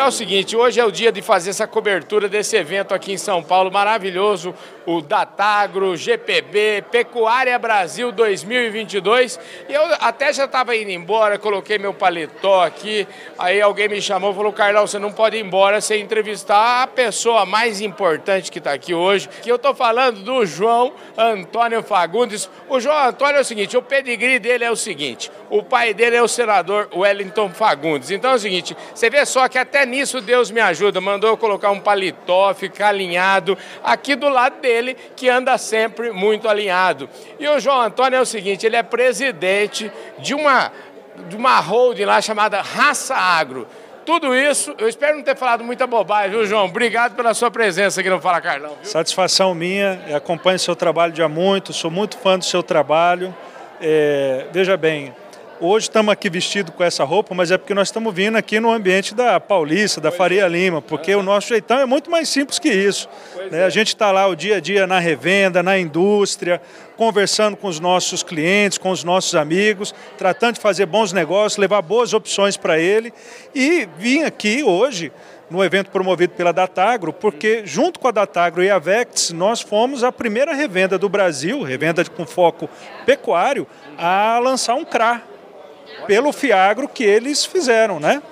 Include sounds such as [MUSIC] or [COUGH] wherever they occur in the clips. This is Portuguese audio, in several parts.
É o seguinte, hoje é o dia de fazer essa cobertura desse evento aqui em São Paulo, maravilhoso, o Datagro, GPB, Pecuária Brasil 2022. E eu até já estava indo embora, coloquei meu paletó aqui, aí alguém me chamou e falou, Carlão, você não pode ir embora sem entrevistar a pessoa mais importante que está aqui hoje, que eu estou falando do João Antônio Fagundes. O João Antônio é o seguinte, o pedigree dele é o seguinte, o pai dele é o senador Wellington Fagundes. Então é o seguinte, você vê só que até nisso Deus me ajuda, mandou eu colocar um paletó, ficar alinhado aqui do lado dele, que anda sempre muito alinhado. E o João Antônio é o seguinte, ele é presidente de uma, de uma holding lá chamada Raça Agro. Tudo isso, eu espero não ter falado muita bobagem, viu, João? Obrigado pela sua presença aqui no Fala Carlão. Viu? Satisfação minha, acompanho seu trabalho já muito, sou muito fã do seu trabalho. É, veja bem, Hoje estamos aqui vestidos com essa roupa, mas é porque nós estamos vindo aqui no ambiente da Paulista, da Faria Lima, porque o nosso jeitão é muito mais simples que isso. Né? A gente está lá o dia a dia na revenda, na indústria, conversando com os nossos clientes, com os nossos amigos, tratando de fazer bons negócios, levar boas opções para ele. E vim aqui hoje no evento promovido pela Datagro, porque junto com a Datagro e a Vects, nós fomos a primeira revenda do Brasil, revenda com foco pecuário, a lançar um CRA, pelo Fiagro que eles fizeram, né?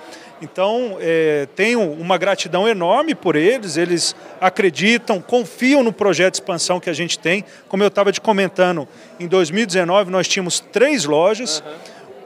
Então, é, tenho uma gratidão enorme por eles, eles acreditam, confiam no projeto de expansão que a gente tem. Como eu estava te comentando, em 2019 nós tínhamos três lojas, uhum.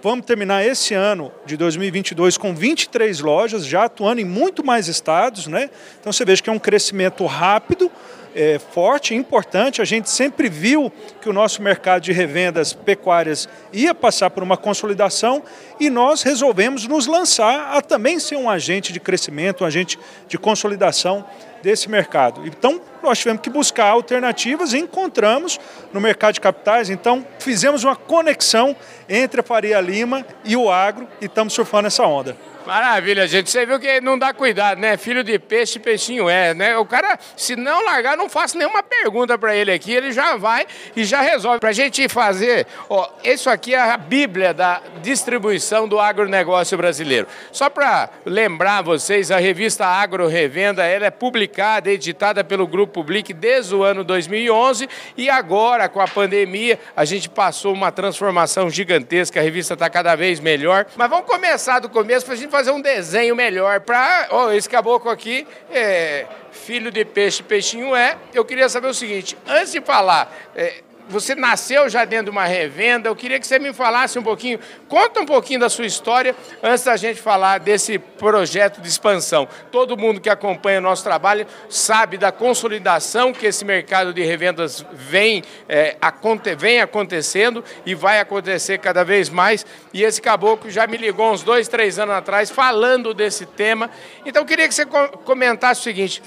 vamos terminar esse ano de 2022 com 23 lojas, já atuando em muito mais estados, né? Então você veja que é um crescimento rápido, é, forte, importante. A gente sempre viu que o nosso mercado de revendas pecuárias ia passar por uma consolidação e nós resolvemos nos lançar a também ser um agente de crescimento, um agente de consolidação desse mercado. Então, nós tivemos que buscar alternativas e encontramos no mercado de capitais. Então, fizemos uma conexão entre a Faria Lima e o agro e estamos surfando essa onda. Maravilha, gente. Você viu que não dá cuidado, né? Filho de peixe, peixinho é, né? O cara, se não largar, não faço nenhuma pergunta para ele aqui, ele já vai e já resolve. Para a gente fazer, ó, isso aqui é a Bíblia da distribuição do agronegócio brasileiro. Só para lembrar vocês, a revista Agro Revenda, ela é publicada, editada pelo Grupo Public desde o ano 2011 e agora, com a pandemia, a gente passou uma transformação gigantesca, a revista está cada vez melhor. Mas vamos começar do começo para a gente fazer um desenho melhor para. Oh, esse caboclo aqui é filho de peixe, peixinho é. Eu queria saber o seguinte: antes de falar. É, você nasceu já dentro de uma revenda. Eu queria que você me falasse um pouquinho, conta um pouquinho da sua história antes da gente falar desse projeto de expansão. Todo mundo que acompanha o nosso trabalho sabe da consolidação que esse mercado de revendas vem, é, aconte, vem acontecendo e vai acontecer cada vez mais. E esse caboclo já me ligou uns dois, três anos atrás falando desse tema. Então eu queria que você comentasse o seguinte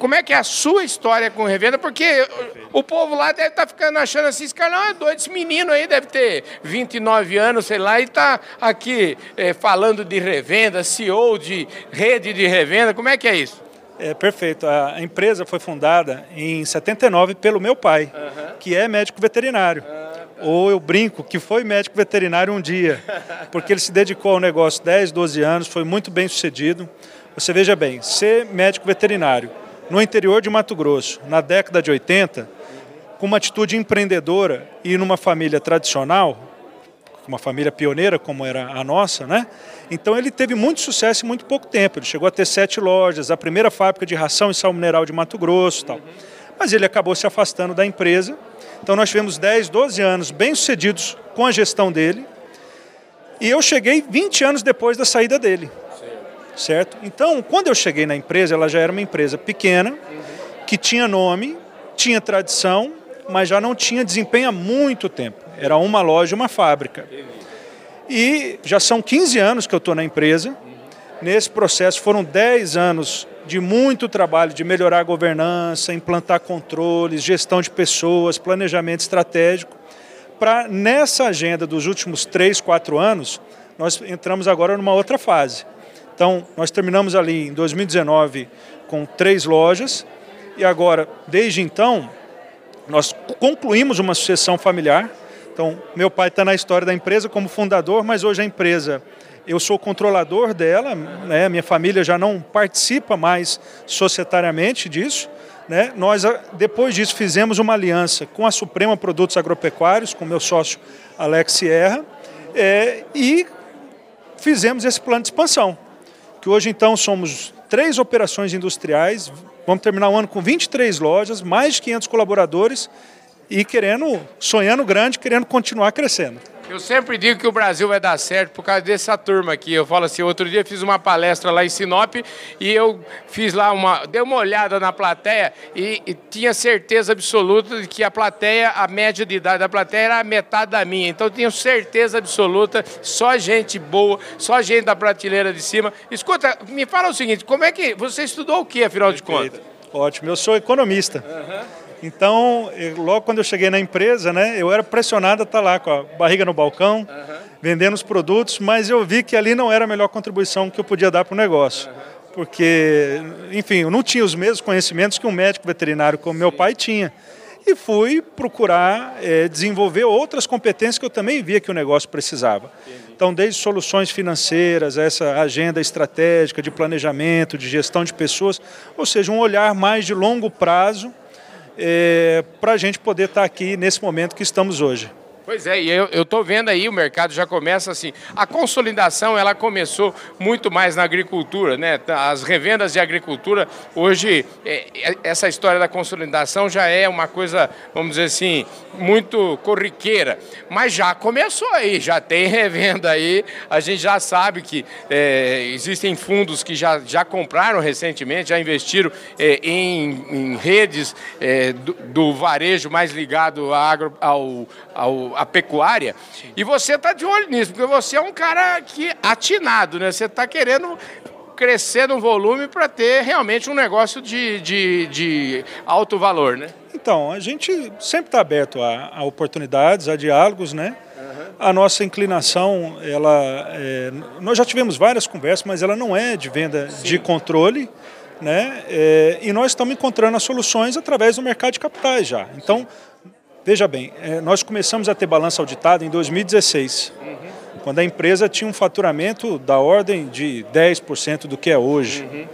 como é que é a sua história com revenda, porque o povo lá deve estar tá ficando achando assim, esse cara não é doido, esse menino aí deve ter 29 anos, sei lá, e está aqui é, falando de revenda, CEO de rede de revenda, como é que é isso? É perfeito. A empresa foi fundada em 79 pelo meu pai, uhum. que é médico veterinário. Uhum. Ou eu brinco que foi médico veterinário um dia, porque ele se dedicou ao negócio 10, 12 anos, foi muito bem sucedido. Você veja bem, ser médico veterinário no interior de Mato Grosso, na década de 80, com uma atitude empreendedora e numa família tradicional, uma família pioneira como era a nossa, né? Então ele teve muito sucesso em muito pouco tempo. Ele chegou a ter sete lojas, a primeira fábrica de ração e sal mineral de Mato Grosso, tal. Mas ele acabou se afastando da empresa. Então nós tivemos 10, 12 anos bem sucedidos com a gestão dele. E eu cheguei 20 anos depois da saída dele certo? Então, quando eu cheguei na empresa, ela já era uma empresa pequena, que tinha nome, tinha tradição, mas já não tinha desempenho há muito tempo. Era uma loja, uma fábrica. E já são 15 anos que eu estou na empresa. Nesse processo foram 10 anos de muito trabalho de melhorar a governança, implantar controles, gestão de pessoas, planejamento estratégico. Para nessa agenda dos últimos 3, 4 anos, nós entramos agora numa outra fase Então, nós terminamos ali em 2019 com três lojas e agora, desde então, nós concluímos uma sucessão familiar. Então, meu pai está na história da empresa como fundador, mas hoje a empresa, eu sou controlador dela, né? minha família já não participa mais societariamente disso. Né? Nós, depois disso, fizemos uma aliança com a Suprema Produtos Agropecuários, com meu sócio Alex Sierra, é, e fizemos esse plano de expansão que hoje então somos três operações industriais, vamos terminar o ano com 23 lojas, mais de 500 colaboradores e querendo, sonhando grande, querendo continuar crescendo. Eu sempre digo que o Brasil vai dar certo por causa dessa turma aqui. Eu falo assim, outro dia fiz uma palestra lá em Sinop e eu fiz lá uma, dei uma olhada na plateia e, e tinha certeza absoluta de que a plateia, a média de idade da plateia era a metade da minha. Então eu tenho certeza absoluta, só gente boa, só gente da prateleira de cima. Escuta, me fala o seguinte, como é que você estudou o que, afinal de contas? Ótimo, eu sou economista. Uhum. Então, eu, logo quando eu cheguei na empresa, né, eu era pressionado a estar lá com a barriga no balcão, uhum. vendendo os produtos, mas eu vi que ali não era a melhor contribuição que eu podia dar para o negócio. Uhum. Porque, enfim, eu não tinha os mesmos conhecimentos que um médico veterinário como meu pai tinha. E fui procurar é, desenvolver outras competências que eu também via que o negócio precisava. Então, desde soluções financeiras, essa agenda estratégica de planejamento, de gestão de pessoas, ou seja, um olhar mais de longo prazo é, para a gente poder estar tá aqui nesse momento que estamos hoje. Pois é, e eu estou vendo aí, o mercado já começa assim. A consolidação, ela começou muito mais na agricultura, né? As revendas de agricultura, hoje, é, é, essa história da consolidação já é uma coisa, vamos dizer assim, muito corriqueira. Mas já começou aí, já tem [LAUGHS] revenda aí. A gente já sabe que é, existem fundos que já, já compraram recentemente, já investiram é, em, em, redes é, do, do, varejo mais ligado agro, ao, ao a pecuária, e você está de olho nisso, porque você é um cara que atinado, né? Você está querendo crescer no volume para ter realmente um negócio de, de, de, alto valor, né? Então, a gente sempre está aberto a, a, oportunidades, a diálogos, né? Uhum. A nossa inclinação, ela, é, nós já tivemos várias conversas, mas ela não é de venda Sim. de controle, né? É, e nós estamos encontrando as soluções através do mercado de capitais já. Então, Veja bem, é, nós começamos a ter balança auditada em 2016, uhum. quando a empresa tinha um faturamento da ordem de 10% do que é hoje. Uhum.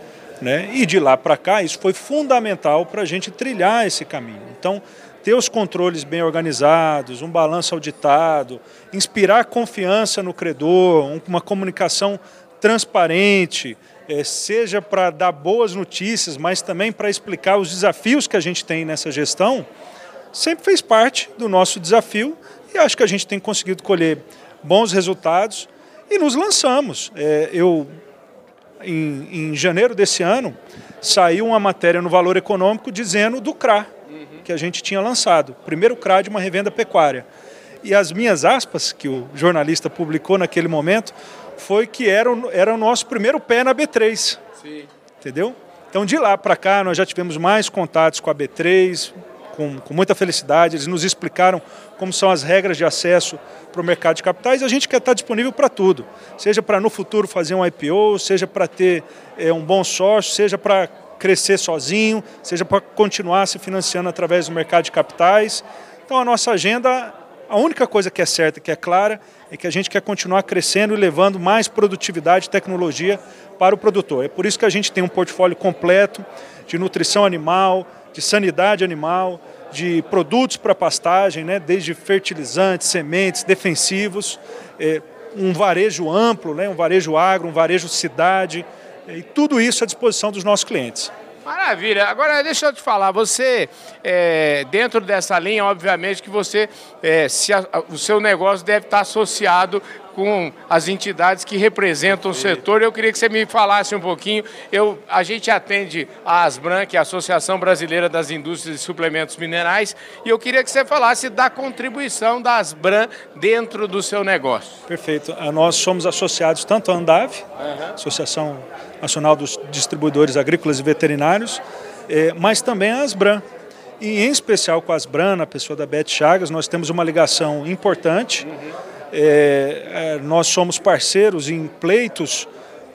Né? E de lá para cá, isso foi fundamental para a gente trilhar esse caminho. Então, ter os controles bem organizados, um balanço auditado, inspirar confiança no credor, uma comunicação transparente, é, seja para dar boas notícias, mas também para explicar os desafios que a gente tem nessa gestão, sempre fez parte do nosso desafio e acho que a gente tem conseguido colher bons resultados e nos lançamos. É, eu, em, em, janeiro desse ano, saiu uma matéria no Valor Econômico dizendo do CRA, uhum. que a gente tinha lançado, primeiro CRA de uma revenda pecuária. E as minhas aspas, que o jornalista publicou naquele momento, foi que era o, era o nosso primeiro pé na B3. Sim. Entendeu? Então, de lá para cá, nós já tivemos mais contatos com a B3, com, com muita felicidade. Eles nos explicaram como são as regras de acesso para o mercado de capitais. A gente quer estar disponível para tudo, seja para no futuro fazer um IPO, seja para ter é, um bom sócio, seja para crescer sozinho, seja para continuar se financiando através do mercado de capitais. Então a nossa agenda, a única coisa que é certa, que é clara, é que a gente quer continuar crescendo e levando mais produtividade e tecnologia para o produtor. É por isso que a gente tem um portfólio completo de nutrição animal, de sanidade animal, de produtos para pastagem, né, desde fertilizantes, sementes, defensivos, é, um varejo amplo, né, um varejo agro, um varejo cidade, é, e tudo isso à disposição dos nossos clientes. Maravilha. Agora, deixa eu te falar, você, é, dentro dessa linha, obviamente que você, é, se a, o seu negócio deve estar associado com as entidades que representam o setor. Eu queria que você me falasse um pouquinho. Eu, a gente atende a Asbran, que é a Associação Brasileira das Indústrias de Suplementos Minerais, e eu queria que você falasse da contribuição da Asbran dentro do seu negócio. Perfeito. Nós somos associados tanto à Andav, uhum. Associação Nacional dos Distribuidores Agrícolas e Veterinários, eh, mas também a Asbran. E em especial com a Asbran, a pessoa da Beth Chagas, nós temos uma ligação importante. Uhum é, é, nós somos parceiros em pleitos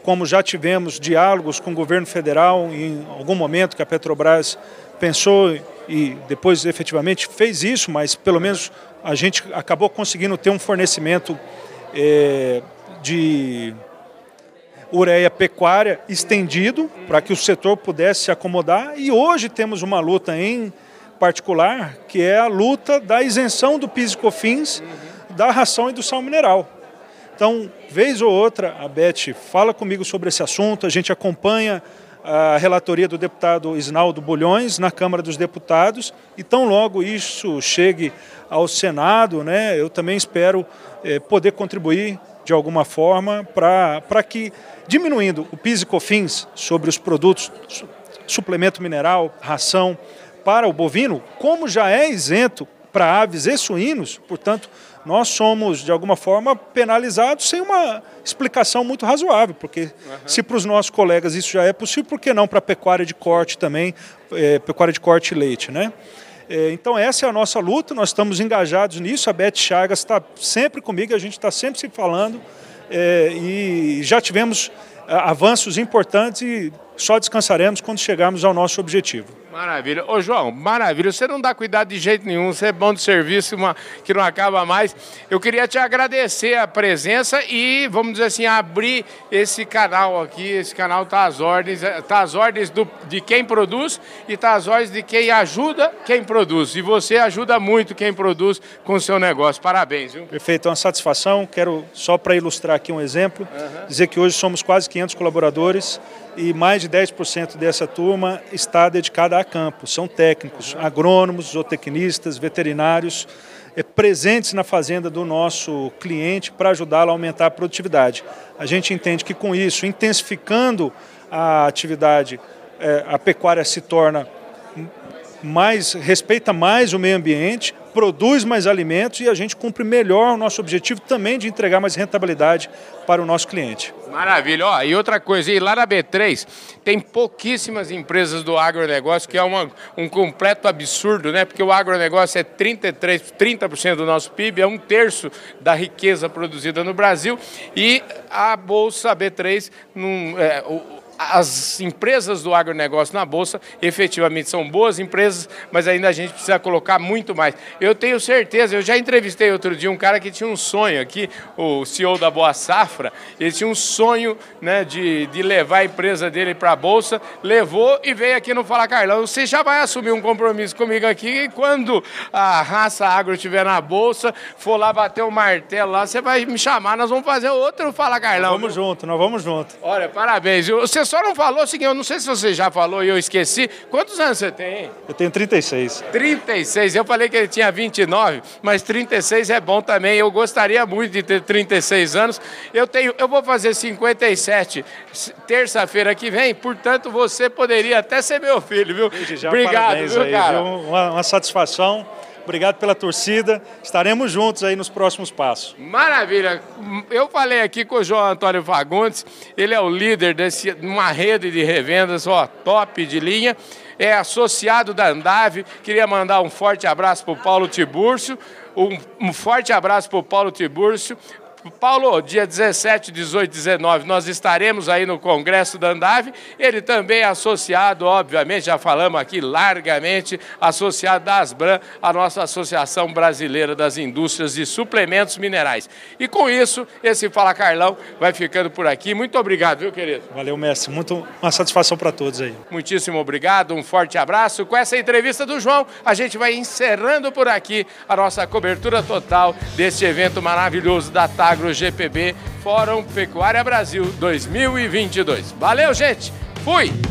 como já tivemos diálogos com o governo federal em algum momento que a Petrobras pensou e depois efetivamente fez isso, mas pelo menos a gente acabou conseguindo ter um fornecimento é, de ureia pecuária estendido para que o setor pudesse se acomodar. E hoje temos uma luta em particular que é a luta da isenção do PIS e COFINS da ração e do sal mineral. Então, vez ou outra, a Beth fala comigo sobre esse assunto, a gente acompanha a relatoria do deputado Isnaldo Bulhões na Câmara dos Deputados e tão logo isso chegue ao Senado, né, eu também espero eh, poder contribuir de alguma forma para que, diminuindo o PIS e COFINS sobre os produtos, suplemento mineral, ração, para o bovino, como já é isento para aves e suínos, portanto, nós somos, de alguma forma, penalizados sem uma explicação muito razoável, porque uhum. se para os nossos colegas isso já é possível, por que não para a pecuária de corte também, é, pecuária de corte e leite, né? É, então essa é a nossa luta, nós estamos engajados nisso, a Beth Chagas está sempre comigo, a gente está sempre se falando é, e já tivemos avanços importantes e só descansaremos quando chegarmos ao nosso objetivo. Maravilha. Ô, João, maravilha. Você não dá cuidado de jeito nenhum, você é bom de serviço uma, que não acaba mais. Eu queria te agradecer a presença e, vamos dizer assim, abrir esse canal aqui. Esse canal está às ordens, está às ordens do, de quem produz e está às ordens de quem ajuda quem produz. E você ajuda muito quem produz com o seu negócio. Parabéns, viu? Perfeito, é uma satisfação. Quero, só para ilustrar aqui um exemplo, uhum. dizer que hoje somos quase 500 colaboradores e mais de 10% dessa turma está dedicada a campo. São técnicos, agrônomos, zootecnistas, veterinários, é, presentes na fazenda do nosso cliente para ajudá-lo a aumentar a produtividade. A gente entende que com isso, intensificando a atividade, é, a pecuária se torna mais, respeita mais o meio ambiente, produz mais alimentos e a gente cumpre melhor o nosso objetivo também de entregar mais rentabilidade para o nosso cliente. Maravilha. E outra coisa, e lá na B3 tem pouquíssimas empresas do agronegócio, que é uma, um completo absurdo, né? Porque o agronegócio é 33, 30% do nosso PIB, é um terço da riqueza produzida no Brasil, e a Bolsa B3, num, é, o, as empresas do agronegócio na Bolsa efetivamente são boas empresas, mas ainda a gente precisa colocar muito mais. Eu tenho certeza, eu já entrevistei outro dia um cara que tinha um sonho aqui, o CEO da Boa Safra, ele tinha um sonho né, de, de levar a empresa dele para a Bolsa, levou e veio aqui no Fala Carlão. Você já vai assumir um compromisso comigo aqui e quando a raça agro estiver na Bolsa, for lá bater o martelo lá, você vai me chamar, nós vamos fazer outro Fala Carlão. Vamos junto, nós vamos junto. Olha, parabéns. Você só não falou o seguinte, eu não sei se você já falou e eu esqueci. Quantos anos você tem? Eu tenho 36. 36. Eu falei que ele tinha 29, mas 36 é bom também. Eu gostaria muito de ter 36 anos. Eu tenho, eu vou fazer 57 terça-feira que vem, portanto você poderia até ser meu filho, viu? Obrigado, viu, aí, cara? Viu? Uma, uma satisfação. Obrigado pela torcida. Estaremos juntos aí nos próximos passos. Maravilha. Eu falei aqui com o João Antônio Fagundes, ele é o líder de uma rede de revendas, ó, top de linha. É associado da Andave. Queria mandar um forte abraço para o Paulo Tibúrcio. Um, um forte abraço para o Paulo Tibúrcio, Paulo, dia 17, 18, 19, nós estaremos aí no Congresso da Andave. Ele também é associado, obviamente, já falamos aqui largamente, associado da Asbran, a nossa Associação Brasileira das Indústrias de Suplementos Minerais. E com isso, esse Fala Carlão vai ficando por aqui. Muito obrigado, viu, querido? Valeu, mestre. Muito uma satisfação para todos aí. Muitíssimo obrigado, um forte abraço. Com essa entrevista do João, a gente vai encerrando por aqui a nossa cobertura total deste evento maravilhoso da tarde Agro GPB Fórum Pecuária Brasil 2022. Valeu, gente! Fui!